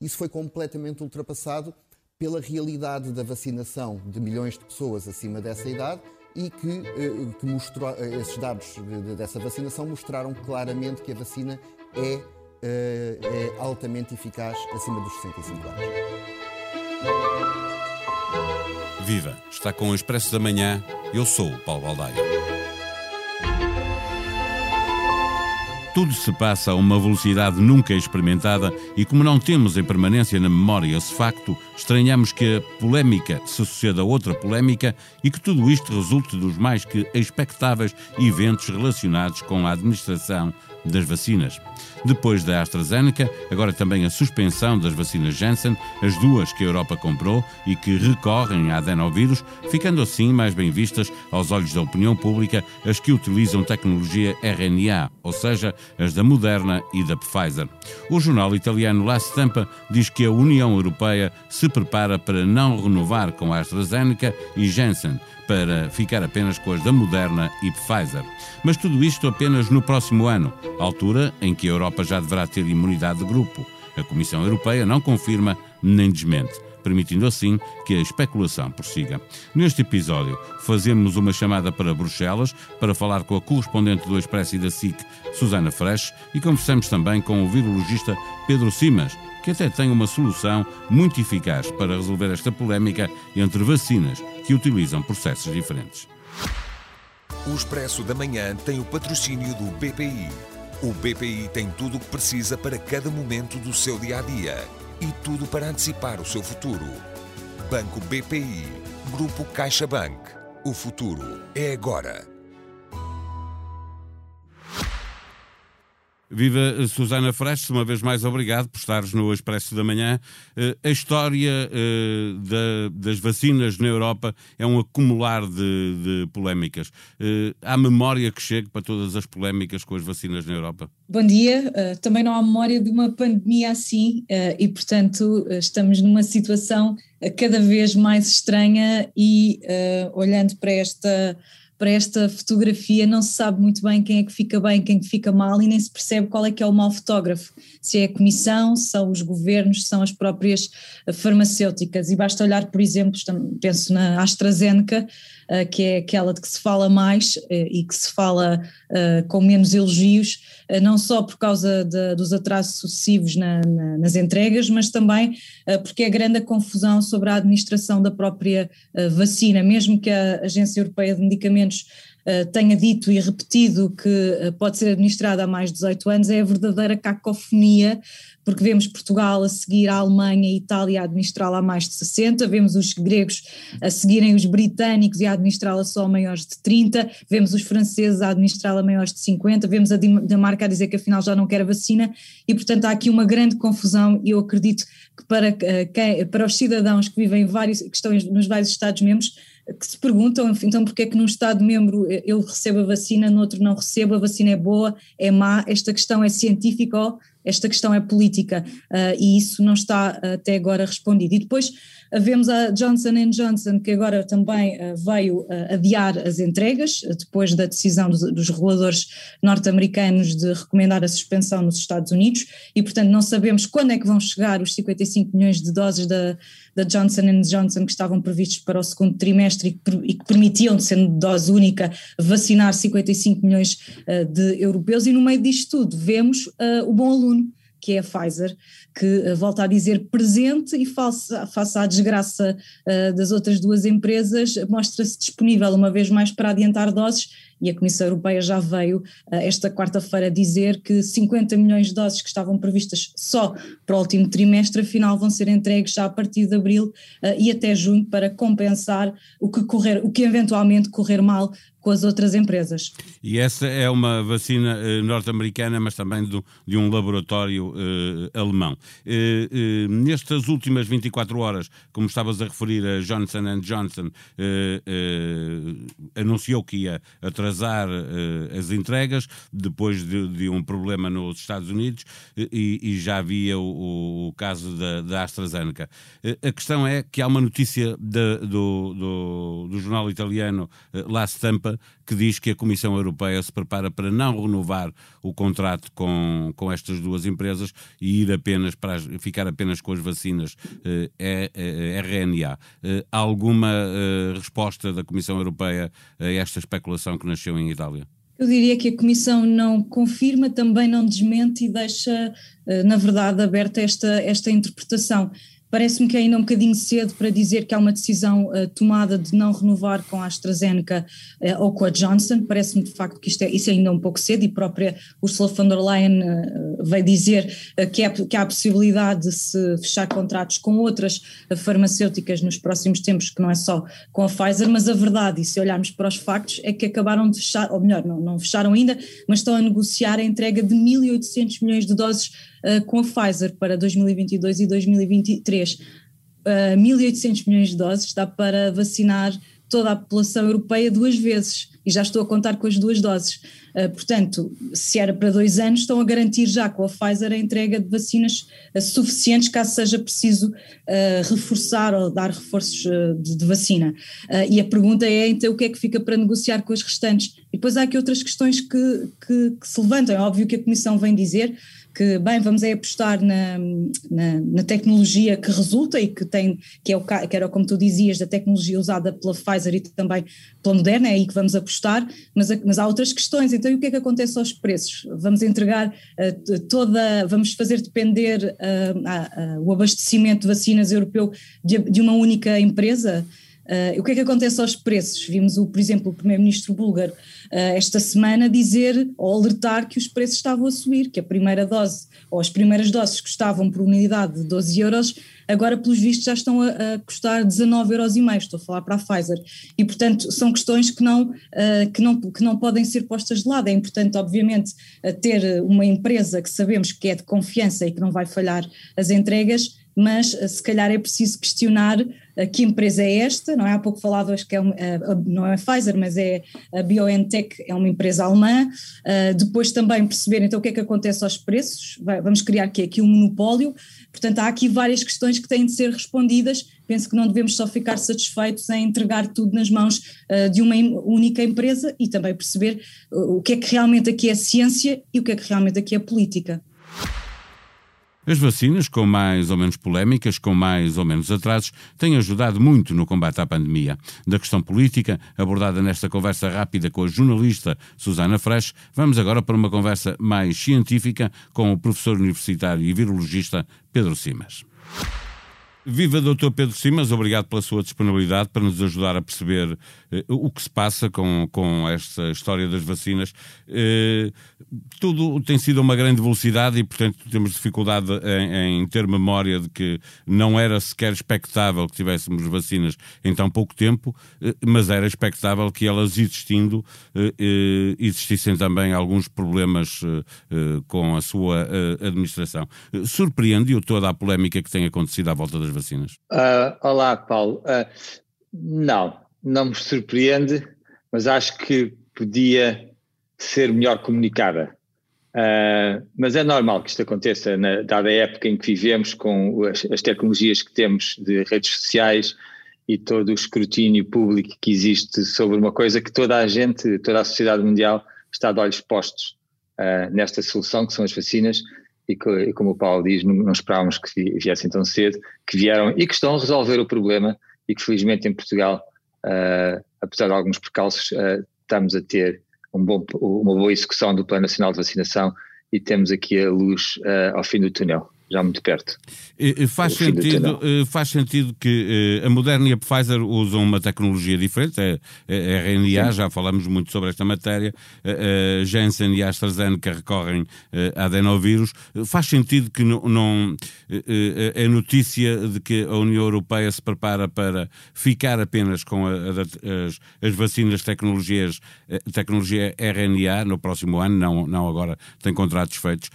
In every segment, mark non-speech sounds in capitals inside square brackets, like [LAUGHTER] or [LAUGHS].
isso foi completamente ultrapassado pela realidade da vacinação de milhões de pessoas acima dessa idade e que, eh, que mostrou, eh, esses dados dessa vacinação mostraram claramente que a vacina é, eh, é altamente eficaz acima dos 65 anos. Viva! Está com o Expresso da Manhã. Eu sou o Paulo Baldaia. Tudo se passa a uma velocidade nunca experimentada e, como não temos em permanência na memória esse facto, estranhamos que a polémica se suceda a outra polémica e que tudo isto resulte dos mais que expectáveis eventos relacionados com a administração das vacinas. Depois da AstraZeneca, agora também a suspensão das vacinas Janssen, as duas que a Europa comprou e que recorrem a adenovírus, ficando assim mais bem vistas aos olhos da opinião pública as que utilizam tecnologia RNA, ou seja, as da Moderna e da Pfizer. O jornal italiano La Stampa diz que a União Europeia se prepara para não renovar com a AstraZeneca e Janssen, para ficar apenas com as da Moderna e Pfizer. Mas tudo isto apenas no próximo ano, altura em que a Europa já deverá ter imunidade de grupo. A Comissão Europeia não confirma nem desmente permitindo assim que a especulação prossiga. Neste episódio, fazemos uma chamada para Bruxelas para falar com a correspondente do Expresso e da SIC, Susana Fresh, e conversamos também com o virologista Pedro Simas, que até tem uma solução muito eficaz para resolver esta polémica entre vacinas que utilizam processos diferentes. O Expresso da Manhã tem o patrocínio do BPI. O BPI tem tudo o que precisa para cada momento do seu dia a dia e tudo para antecipar o seu futuro. Banco BPI, Grupo CaixaBank. O futuro é agora. Viva eh, Susana Fresh, uma vez mais obrigado por estares no Expresso da Manhã. Uh, a história da, das vacinas na Europa é um acumular de, polémicas. Uh, há memória que chegue para todas as polémicas com as vacinas na Europa? Bom dia. também não há memória de uma pandemia assim e, portanto, estamos numa situação cada vez mais estranha e, olhando para esta para esta fotografia não se sabe muito bem quem é que fica bem, quem é que fica mal e nem se percebe qual é que é o mau fotógrafo, se é a comissão, são os governos, são as próprias eh, farmacêuticas. E basta olhar, por exemplo, penso na AstraZeneca, que é aquela de que se fala mais uh, e que se fala uh, com menos elogios, não só por causa de, dos atrasos sucessivos na, na, nas entregas, mas também porque é grande a confusão sobre a administração da própria vacina, mesmo que a Agência Europeia de Medicamentos tenha dito e repetido que pode ser administrada há mais de 18 anos, é a verdadeira cacofonia porque vemos Portugal a seguir a Alemanha e Itália a administrá-la a mais de 60, vemos os gregos a seguirem os britânicos e a administrá-la só a maiores de 30, vemos os franceses a administrá-la a maiores de 50, vemos a Dinamarca a dizer que afinal já não quer a vacina e portanto há aqui uma grande confusão e eu acredito que para, eh, para os cidadãos que vivem vários, que estão nos vários Estados-membros que se perguntam, então porque é que num Estado-membro eu recebo a vacina, no outro não recebo, a vacina é boa, é má, esta questão é científica ou esta questão é política uh, e isso não está uh, até agora respondido. E depois uh, vemos a Johnson Johnson que agora também veio adiar as entregas depois da decisão dos, dos reguladores norte-americanos de recomendar a suspensão nos Estados Unidos e portanto não sabemos quando é que vão chegar os 55 milhões de doses da, da Johnson Johnson que estavam previstos para o segundo trimestre e, que permitiam, sendo dose única, vacinar 55 milhões de europeus. E no meio disto tudo vemos o bom aluno que é a Pfizer, que uh, volta a dizer presente e face, face à desgraça uh, das outras duas empresas, mostra-se disponível uma vez mais para adiantar doses e a Comissão Europeia já veio uh, esta quarta-feira dizer que 50 milhões de doses que estavam previstas só para o último trimestre, afinal vão ser entregues já a partir de abril uh, e até junho para compensar o que correr, o que eventualmente correr mal com as outras empresas. E essa é uma vacina uh, norte-americana, mas também do, de um laboratório uh, alemão. Uh, nestas últimas 24 horas, como estavas a referir, a Johnson Johnson anunciou que ia atrasar as entregas depois de, de, um problema nos Estados Unidos e, e já havia o, o caso da, da, AstraZeneca. a questão é que há uma notícia de, do, do, do, jornal italiano La Stampa que diz que a Comissão Europeia se prepara para não renovar o contrato com, com estas duas empresas e ir apenas para as, ficar apenas com as vacinas eh, RNA. Eh, há alguma eh, resposta da Comissão Europeia a esta especulação que nasceu em Itália? Eu diria que a Comissão não confirma, também não desmente e deixa, eh, na verdade, aberta esta, esta interpretação. Parece-me que é ainda um bocadinho cedo para dizer que há uma decisão uh, tomada de não renovar com a AstraZeneca uh, ou com a Johnson. Parece-me de facto que isto é, isso é ainda um pouco cedo e própria Ursula von der Leyen uh, veio dizer que, é, que há a possibilidade de se fechar contratos com outras farmacêuticas nos próximos tempos, que não é só com a Pfizer, mas a verdade, e se olharmos para os factos, é que acabaram de fechar, ou melhor, não, não fecharam ainda, mas estão a negociar a entrega de 1.800 milhões de doses uh, com a Pfizer para 2022 e 2023. Uh, 1.800 milhões de doses dá para vacinar toda a população europeia duas vezes e já estou a contar com as duas doses. Uh, portanto, se era para dois anos, estão a garantir já com a Pfizer a entrega de vacinas uh, suficientes caso seja preciso uh, reforçar ou dar reforços de, de, vacina. e a pergunta é então o que é que fica para negociar com as restantes? E depois há aqui outras questões que, que, que se levantam. É óbvio que a Comissão vem dizer que, bem, vamos é apostar na, na, na, tecnologia que resulta e que tem, que, é o, que era como tu dizias, da tecnologia usada pela Pfizer e também pela Moderna, é aí que vamos apostar, mas, mas há outras questões, então e o que é que acontece aos preços? Vamos entregar uh, toda, vamos fazer depender uh, uh, o abastecimento de vacinas europeu de, de uma única empresa? Uh, o que é que acontece aos preços? Vimos, o, por exemplo, o primeiro-ministro búlgaro uh, esta semana dizer ou alertar que os preços estavam a subir, que a primeira dose ou as primeiras doses custavam por unidade de 12 euros, agora pelos vistos já estão a, a custar 19 euros e meio, estou a falar para a Pfizer. E portanto são questões que não, uh, que não, que não podem ser postas de lado. É importante, obviamente, ter uma empresa que sabemos que é de confiança e que não vai falhar as entregas, mas se calhar é preciso questionar que empresa é esta, não é? Há pouco falavas que é eh, não é a Pfizer, mas é a BioNTech, é uma empresa alemã, depois também perceber então o que é que acontece aos preços, vamos criar aqui, aqui um monopólio, portanto há aqui várias questões que têm de ser respondidas, penso que não devemos só ficar satisfeitos em entregar tudo nas mãos de uma única empresa e também perceber o que é que realmente aqui é ciência e o que é que realmente aqui é política. As vacinas, com mais ou menos polémicas, com mais ou menos atrasos, têm ajudado muito no combate à pandemia. Da questão política, abordada nesta conversa rápida com a jornalista Susana Fresh, vamos agora para uma conversa mais científica com o professor universitário e virologista Pedro Simas. Viva Dr. Pedro Simas, obrigado pela sua disponibilidade para nos ajudar a perceber eh, o que se passa com, com esta história das vacinas. Eh, tudo tem sido uma grande velocidade e, portanto, temos dificuldade em, em, ter memória de que não era sequer expectável que tivéssemos vacinas em tão pouco tempo, eh, mas era expectável que elas existindo, existissem também alguns problemas com a sua administração. Surpreende-o toda a polémica que tem acontecido à volta das das vacinas? Uh, olá, Paulo. Uh, não, não me surpreende, mas acho que podia ser melhor comunicada. Uh, mas é normal que isto aconteça, na, dada a época em que vivemos, com as, as, tecnologias que temos de redes sociais e todo o escrutínio público que existe sobre uma coisa que toda a gente, toda a sociedade mundial está de olhos postos uh, nesta solução, que são as vacinas, e, que, e como o Paulo diz, não, não esperávamos que viessem tão cedo, que vieram e que estão a resolver o problema e que felizmente em Portugal, uh, apesar de alguns percalços, uh, estamos a ter um bom, uma boa execução do Plano Nacional de Vacinação e temos aqui a luz uh, ao fim do túnel já muito perto. Faz sentido, faz sentido que a Moderna e a Pfizer usam uma tecnologia diferente, é, é, é RNA, Sim. já falamos muito sobre esta matéria, a Janssen e a AstraZeneca recorrem a adenovírus. Faz sentido que não, não a notícia de que a União Europeia se prepara para ficar apenas com a, a, as, as vacinas tecnologias, tecnologia RNA no próximo ano, não, não agora tem contratos feitos,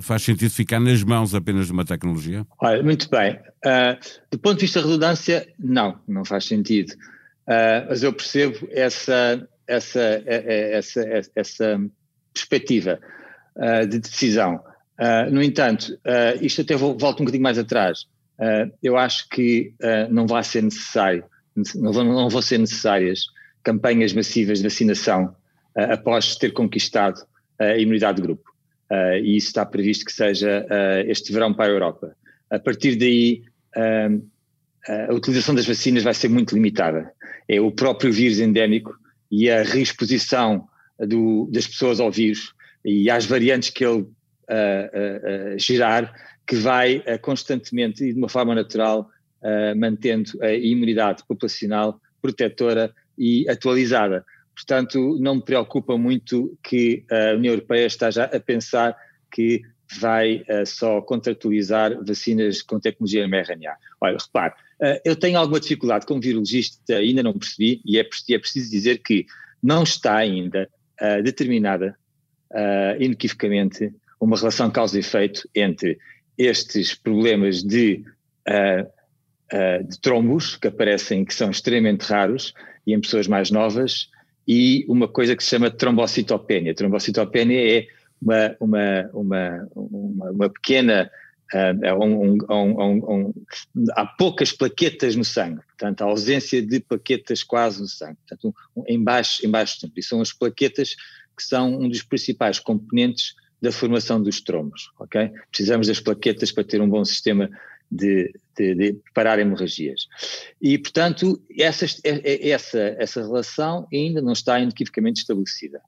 faz sentido ficar nas mãos apenas apenas de uma tecnologia? Olha, muito bem. Uh, do ponto de vista da redundância, não, não faz sentido. Uh, mas eu percebo essa, essa, essa, essa, essa perspectiva uh, de decisão. no entanto, isto até volto um bocadinho mais atrás. eu acho que não vai ser necessário, não vão, não vão ser necessárias campanhas massivas de vacinação após ter conquistado a imunidade de grupo. Uh, e isso está previsto que seja este verão para a Europa. A partir daí, a utilização das vacinas vai ser muito limitada. É o próprio vírus endémico e a reexposição do, das pessoas ao vírus e às variantes que ele gerar que vai constantemente e de uma forma natural mantendo a imunidade populacional protetora e atualizada. Portanto, não me preocupa muito que a União Europeia esteja a pensar que vai uh, só contratualizar vacinas com tecnologia mRNA. Olha, repare, uh, eu tenho alguma dificuldade como virologista, ainda não percebi, e é, é preciso dizer que não está ainda uh, determinada inequivocamente uma relação causa e efeito entre estes problemas de, de trombos que aparecem, que são extremamente raros, e em pessoas mais novas, e uma coisa que se chama trombocitopénia. Trombocitopénia é uma, uma, uma, uma, uma pequena. Uh, um, um, um, há poucas plaquetas no sangue, portanto, a ausência de plaquetas quase no sangue, portanto, em baixo, em baixo. E são as plaquetas que são um dos principais componentes da formação dos trombos, ok? Precisamos das plaquetas para ter um bom sistema de, de, de parar hemorragias. E, portanto, essa, é, é, essa, essa relação ainda não está inequivocamente estabelecida.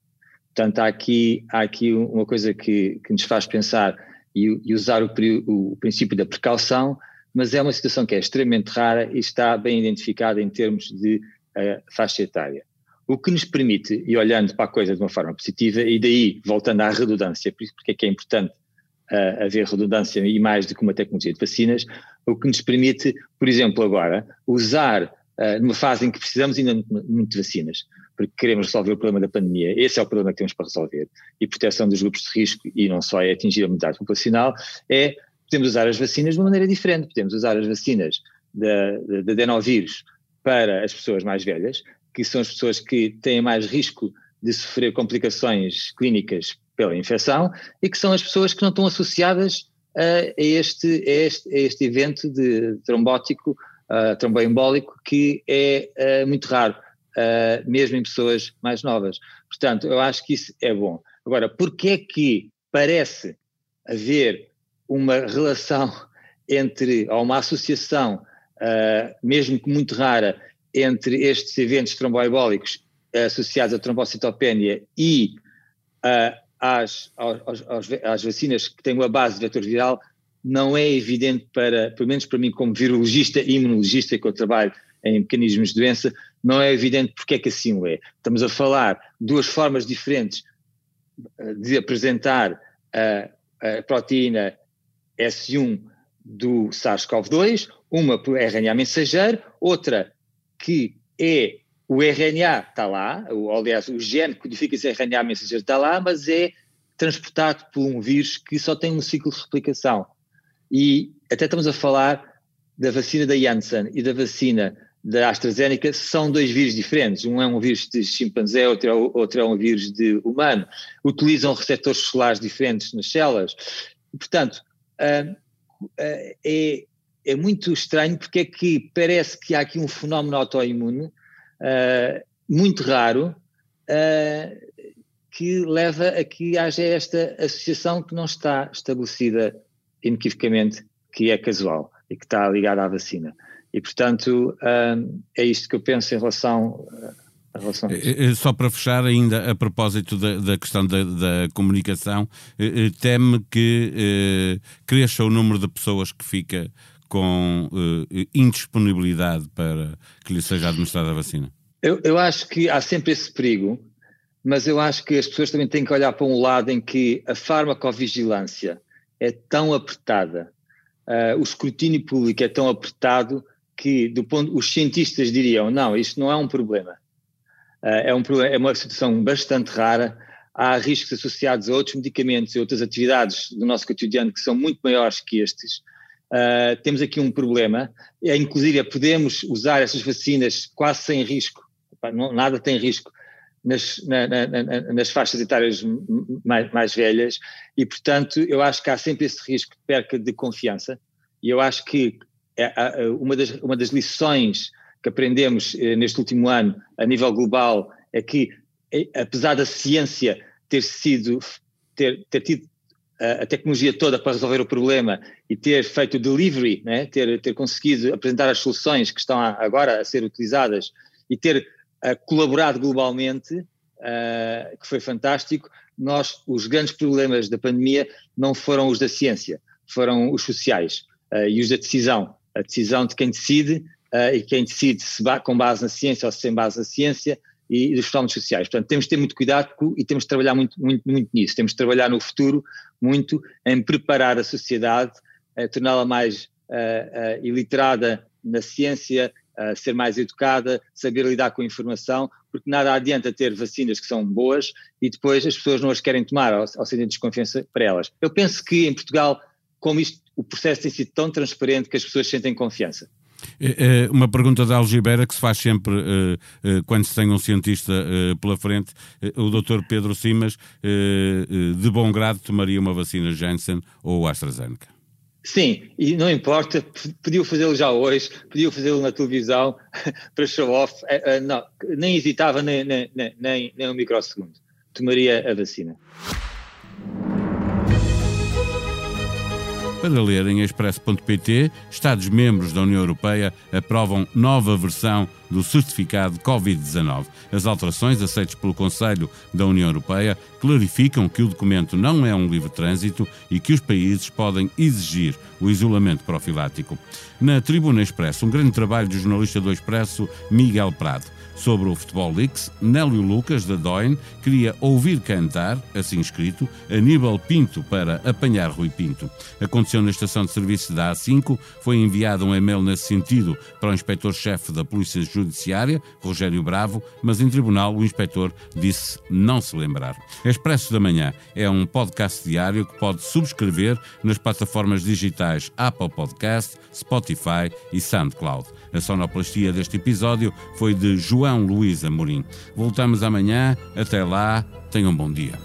Portanto, há aqui, há aqui uma coisa que, que nos faz pensar e, e usar o, o, princípio da precaução, mas é uma situação que é extremamente rara e está bem identificada em termos de uh, faixa etária. O que nos permite, e olhando para a coisa de uma forma positiva, e daí voltando à redundância, porque é que é importante uh, haver redundância e mais do que uma tecnologia de vacinas, o que nos permite, por exemplo, agora, usar uh, numa fase em que precisamos ainda muito de vacinas, porque queremos resolver o problema da pandemia, esse é o problema que temos para resolver, e proteção dos grupos de risco, e não só é atingir a imunidade populacional, é podemos usar as vacinas de uma maneira diferente, podemos usar as vacinas da, da adenovírus para as pessoas mais velhas, que são as pessoas que têm mais risco de sofrer complicações clínicas pela infecção e que são as pessoas que não estão associadas a, este, a este, a este evento de trombótico, uh, tromboembólico, que é uh, muito raro, uh, mesmo em pessoas mais novas. Portanto, eu acho que isso é bom. Agora, porquê é que parece haver uma relação [LAUGHS] entre, ou uma associação, mesmo que muito rara, entre estes eventos tromboembólicos associados à trombocitopénia e uh, às, às, às, vacinas que têm uma base de vetor viral não é evidente para, pelo menos para mim como virologista e imunologista que eu trabalho em mecanismos de doença, não é evidente porque é que assim o é. Estamos a falar duas formas diferentes eh, de apresentar a, a proteína S1 do SARS-CoV-2, uma por RNA mensageiro, outra que é o RNA está lá, aliás, o gene que codifica esse RNA mensageiro está lá, mas é transportado por um vírus que só tem um ciclo de replicação. E até estamos a falar da vacina da Janssen e da vacina da AstraZeneca, são dois vírus diferentes. Um é um vírus de chimpanzé, outro é, outro é um vírus de humano. Utilizam receptores solares diferentes nas células. portanto, uh, uh, é, é muito estranho porque é que parece que há aqui um fenómeno autoimune uh, muito raro, uh, que leva a que haja esta associação que não está estabelecida inequivocamente, que é casual e que está ligada à vacina. E, portanto, uh, é isto que eu penso em relação Relação Só para fechar, ainda a propósito da, da questão da, da comunicação, teme que eh, cresça o número de pessoas que fica com uh, indisponibilidade para que lhe seja administrada a vacina? Eu, eu acho que há sempre esse perigo, mas eu acho que as pessoas também têm que olhar para um lado em que a farmacovigilância é tão apertada, uh, o escrutínio público é tão apertado que do ponto, os cientistas diriam, não, isto não é um problema. Uh, é, um, é uma situação bastante rara, há riscos associados a outros medicamentos e outras atividades do nosso cotidiano que são muito maiores que estes, Uh, temos aqui um problema, é, inclusive podemos usar essas vacinas quase sem risco, não, nada tem risco nas, na, na, nas faixas etárias mais, mais, velhas e, portanto, eu acho que há sempre esse risco de perca de confiança. E eu acho que é, uma, das, uma das lições que aprendemos eh, neste último ano a nível global é que, eh, apesar da ciência ter sido, ter, ter tido a tecnologia toda para resolver o problema e ter feito o delivery, né? ter, ter conseguido apresentar as soluções que estão agora a ser utilizadas e ter uh, colaborado globalmente, uh, que foi fantástico, nós, os grandes problemas da pandemia não foram os da ciência, foram os sociais uh, e os da decisão. A decisão de quem decide e quem decide se com base na ciência ou sem base na ciência e dos fenómenos sociais. Portanto, temos de ter muito cuidado e temos de trabalhar muito, muito, muito nisso. Temos de trabalhar no futuro muito em preparar a sociedade, a torná-la mais uh, uh, iliterada na ciência, uh, ser mais educada, saber lidar com a informação, porque nada adianta ter vacinas que são boas e depois as pessoas não as querem tomar ou, ou sentem desconfiança para elas. Eu penso que em Portugal, como isto, o processo tem sido tão transparente que as pessoas sentem confiança. É, é uma pergunta da Algibeira que se faz sempre uh, uh, quando se tem um cientista uh, pela frente. o doutor Pedro Simas, de bom grado, tomaria uma vacina Janssen ou AstraZeneca? Sim, e não importa, podiam fazê-lo já hoje, podiam fazê-lo na televisão [LAUGHS] para show off, não, nem hesitava nem, nem, nem, nem um microsegundo. Tomaria a vacina. Para ler em expresso.pt, Estados-membros da União Europeia aprovam nova versão do certificado Covid-19. As alterações aceitas pelo Conselho da União Europeia clarificam que o documento não é um livre trânsito e que os países podem exigir o isolamento profilático. Na Tribuna Expresso, um grande trabalho do jornalista do Expresso, Miguel Prado. Sobre o Futebol Leaks, Nélio Lucas, da Doin, queria ouvir cantar, assim escrito, Aníbal Pinto para apanhar Rui Pinto. Aconteceu na estação de serviço da A5, foi enviado um e-mail nesse sentido para o inspetor-chefe da Polícia Judiciária, Rogério Bravo, mas em tribunal o inspetor disse não se lembrar. Expresso da Manhã é um podcast diário que pode subscrever nas plataformas digitais Apple Podcast, Spotify e SoundCloud. A sonoplastia deste episódio foi de João Luís Amorim. Voltamos amanhã. Até lá, tenham um bom dia.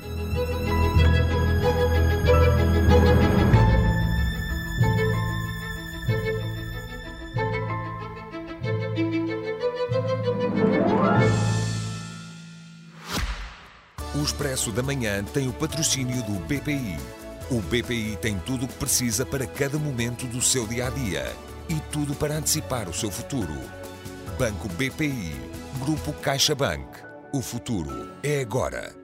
O Expresso da Manhã tem o patrocínio do BPI. O BPI tem tudo o que precisa para cada momento do seu dia a dia e tudo para antecipar o seu futuro. Banco BPI, Grupo CaixaBank. O futuro é agora.